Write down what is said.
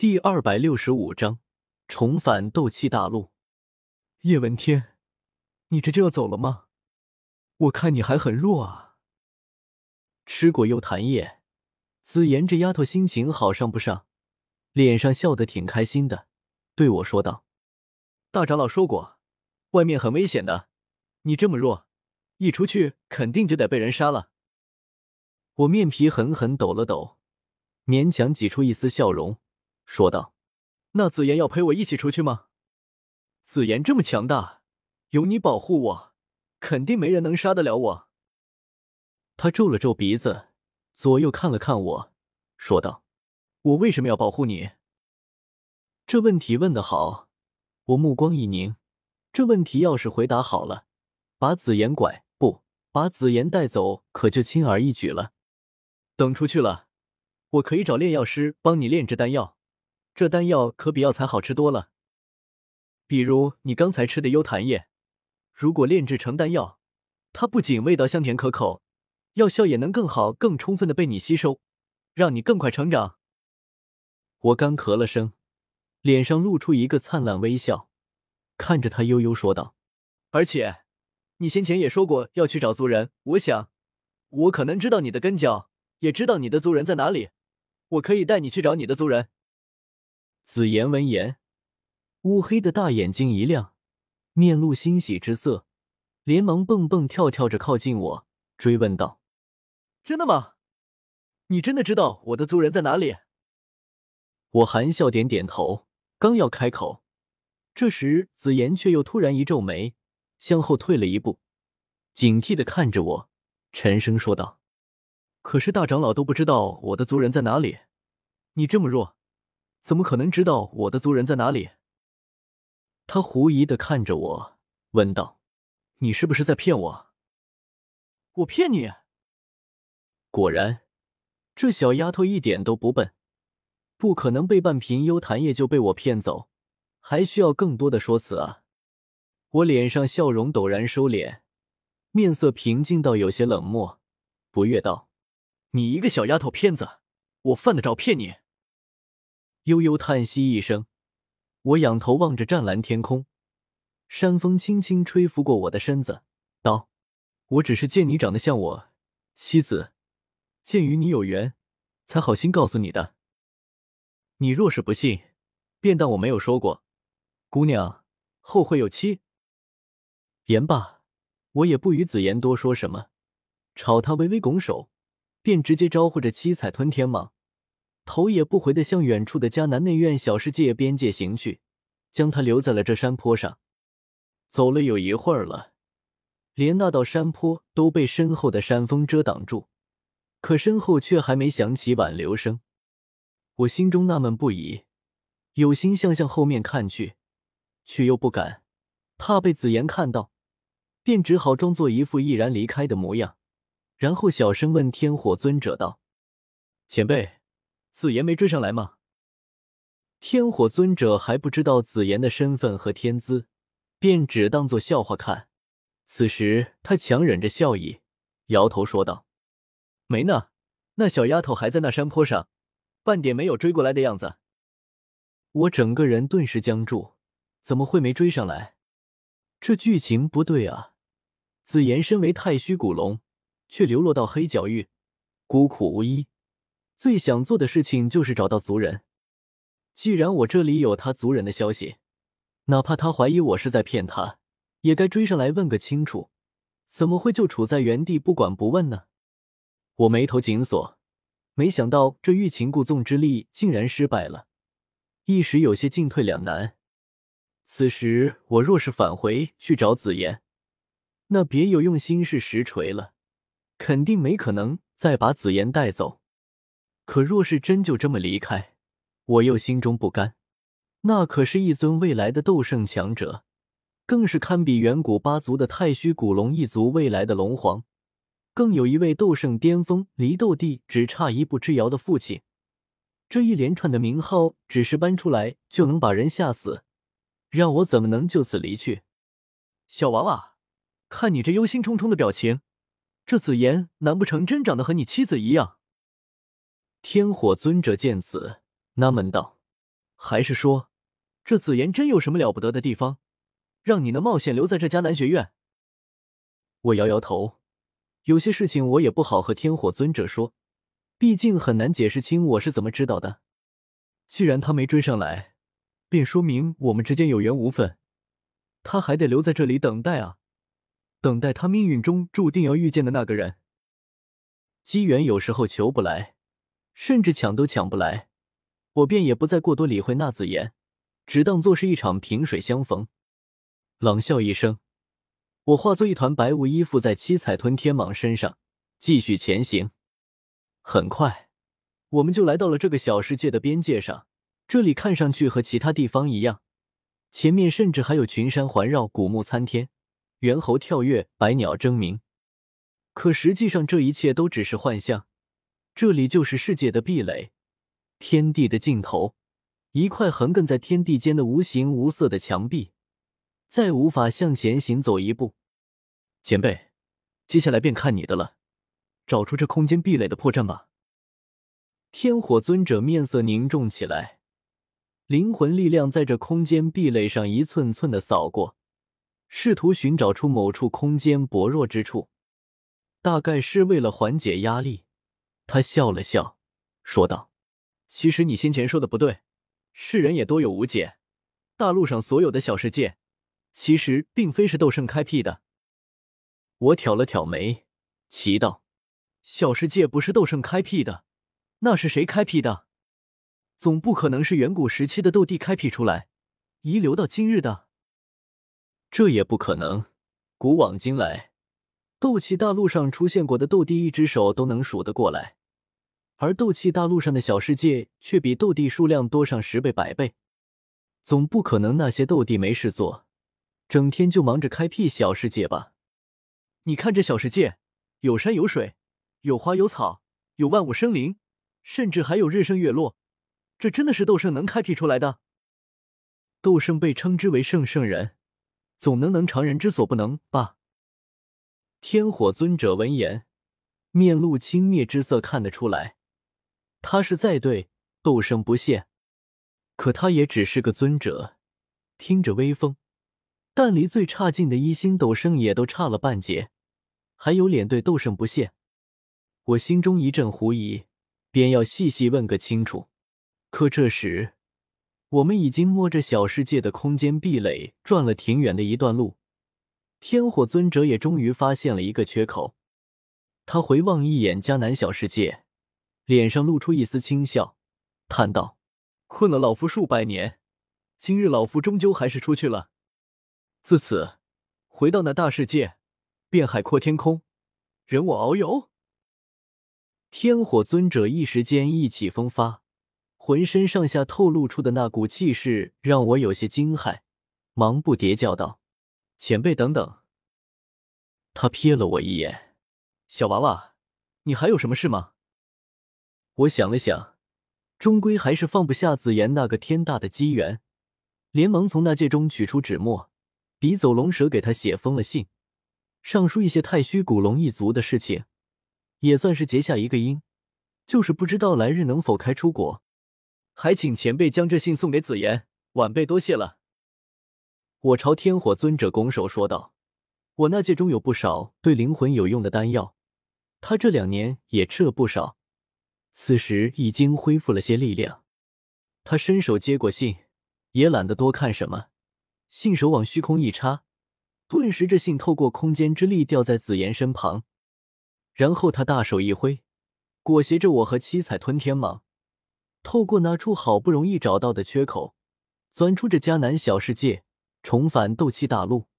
第二百六十五章重返斗气大陆。叶文天，你这就要走了吗？我看你还很弱啊。吃过幽潭液，紫妍这丫头心情好上不上，脸上笑得挺开心的，对我说道：“大长老说过，外面很危险的，你这么弱，一出去肯定就得被人杀了。”我面皮狠狠抖了抖，勉强挤出一丝笑容。说道：“那紫妍要陪我一起出去吗？紫妍这么强大，有你保护我，肯定没人能杀得了我。”他皱了皱鼻子，左右看了看我，说道：“我为什么要保护你？”这问题问得好，我目光一凝。这问题要是回答好了，把紫妍拐不把紫妍带走，可就轻而易举了。等出去了，我可以找炼药师帮你炼制丹药。这丹药可比药材好吃多了，比如你刚才吃的幽檀叶，如果炼制成丹药，它不仅味道香甜可口，药效也能更好、更充分的被你吸收，让你更快成长。我干咳了声，脸上露出一个灿烂微笑，看着他悠悠说道：“而且，你先前也说过要去找族人，我想，我可能知道你的根脚，也知道你的族人在哪里，我可以带你去找你的族人。”紫妍闻言，乌黑的大眼睛一亮，面露欣喜之色，连忙蹦蹦跳跳着靠近我，追问道：“真的吗？你真的知道我的族人在哪里？”我含笑点点头，刚要开口，这时紫妍却又突然一皱眉，向后退了一步，警惕的看着我，沉声说道：“可是大长老都不知道我的族人在哪里，你这么弱。”怎么可能知道我的族人在哪里？他狐疑的看着我，问道：“你是不是在骗我？”“我骗你？”果然，这小丫头一点都不笨，不可能被半瓶幽檀液就被我骗走，还需要更多的说辞啊！我脸上笑容陡然收敛，面色平静到有些冷漠，不悦道：“你一个小丫头片子，我犯得着骗你？”悠悠叹息一声，我仰头望着湛蓝天空，山风轻轻吹拂过我的身子，道：“我只是见你长得像我妻子，见与你有缘，才好心告诉你的。你若是不信，便当我没有说过。姑娘后会有期。”言罢，我也不与紫妍多说什么，朝他微微拱手，便直接招呼着七彩吞天蟒。头也不回的向远处的迦南内院小世界边界行去，将他留在了这山坡上。走了有一会儿了，连那道山坡都被身后的山峰遮挡住，可身后却还没响起挽留声。我心中纳闷不已，有心向向后面看去，却又不敢，怕被紫妍看到，便只好装作一副毅然离开的模样，然后小声问天火尊者道：“前辈。”紫妍没追上来吗？天火尊者还不知道紫妍的身份和天资，便只当做笑话看。此时他强忍着笑意，摇头说道：“没呢，那小丫头还在那山坡上，半点没有追过来的样子。”我整个人顿时僵住，怎么会没追上来？这剧情不对啊！紫妍身为太虚古龙，却流落到黑角域，孤苦无依。最想做的事情就是找到族人。既然我这里有他族人的消息，哪怕他怀疑我是在骗他，也该追上来问个清楚。怎么会就处在原地不管不问呢？我眉头紧锁，没想到这欲擒故纵之力竟然失败了，一时有些进退两难。此时我若是返回去找紫妍，那别有用心是实锤了，肯定没可能再把紫妍带走。可若是真就这么离开，我又心中不甘。那可是一尊未来的斗圣强者，更是堪比远古八族的太虚古龙一族未来的龙皇，更有一位斗圣巅峰离斗帝只差一步之遥的父亲。这一连串的名号，只是搬出来就能把人吓死，让我怎么能就此离去？小娃娃，看你这忧心忡忡的表情，这紫妍难不成真长得和你妻子一样？天火尊者见此，纳闷道：“还是说，这紫妍真有什么了不得的地方，让你能冒险留在这迦南学院？我摇摇头，有些事情我也不好和天火尊者说，毕竟很难解释清我是怎么知道的。既然他没追上来，便说明我们之间有缘无分，他还得留在这里等待啊，等待他命运中注定要遇见的那个人。机缘有时候求不来，甚至抢都抢不来。我便也不再过多理会那紫言，只当做是一场萍水相逢。冷笑一声，我化作一团白雾依附在七彩吞天蟒身上，继续前行。很快，我们就来到了这个小世界的边界上。这里看上去和其他地方一样，前面甚至还有群山环绕，古木参天，猿猴跳跃，百鸟争鸣。可实际上，这一切都只是幻象。这里就是世界的壁垒。天地的尽头，一块横亘在天地间的无形无色的墙壁，再无法向前行走一步。前辈，接下来便看你的了，找出这空间壁垒的破绽吧。天火尊者面色凝重起来，灵魂力量在这空间壁垒上一寸寸的扫过，试图寻找出某处空间薄弱之处。大概是为了缓解压力，他笑了笑，说道。其实你先前说的不对，世人也多有误解。大陆上所有的小世界，其实并非是斗圣开辟的。我挑了挑眉，奇道：“小世界不是斗圣开辟的，那是谁开辟的？总不可能是远古时期的斗帝开辟出来，遗留到今日的。这也不可能。古往今来，斗气大陆上出现过的斗帝，一只手都能数得过来。”而斗气大陆上的小世界却比斗帝数量多上十倍百倍，总不可能那些斗帝没事做，整天就忙着开辟小世界吧？你看这小世界，有山有水，有花有草，有万物生灵，甚至还有日升月落，这真的是斗圣能开辟出来的？斗圣被称之为圣圣人，总能能常人之所不能吧？天火尊者闻言，面露轻蔑之色，看得出来。他是在对斗圣不屑，可他也只是个尊者，听着威风，但离最差劲的一星斗圣也都差了半截，还有脸对斗圣不屑？我心中一阵狐疑，便要细细问个清楚。可这时，我们已经摸着小世界的空间壁垒转了挺远的一段路，天火尊者也终于发现了一个缺口，他回望一眼迦南小世界。脸上露出一丝轻笑，叹道：“困了老夫数百年，今日老夫终究还是出去了。自此，回到那大世界，便海阔天空，任我遨游。”天火尊者一时间意气风发，浑身上下透露出的那股气势让我有些惊骇，忙不迭叫道：“前辈，等等！”他瞥了我一眼：“小娃娃，你还有什么事吗？”我想了想，终归还是放不下紫妍那个天大的机缘，连忙从那戒中取出纸墨，笔走龙蛇给他写封了信，上书一些太虚古龙一族的事情，也算是结下一个因，就是不知道来日能否开出国，还请前辈将这信送给紫妍，晚辈多谢了。我朝天火尊者拱手说道：“我那戒中有不少对灵魂有用的丹药，他这两年也吃了不少。”此时已经恢复了些力量，他伸手接过信，也懒得多看什么，信手往虚空一插，顿时这信透过空间之力掉在紫妍身旁，然后他大手一挥，裹挟着我和七彩吞天蟒，透过那处好不容易找到的缺口，钻出这迦南小世界，重返斗气大陆。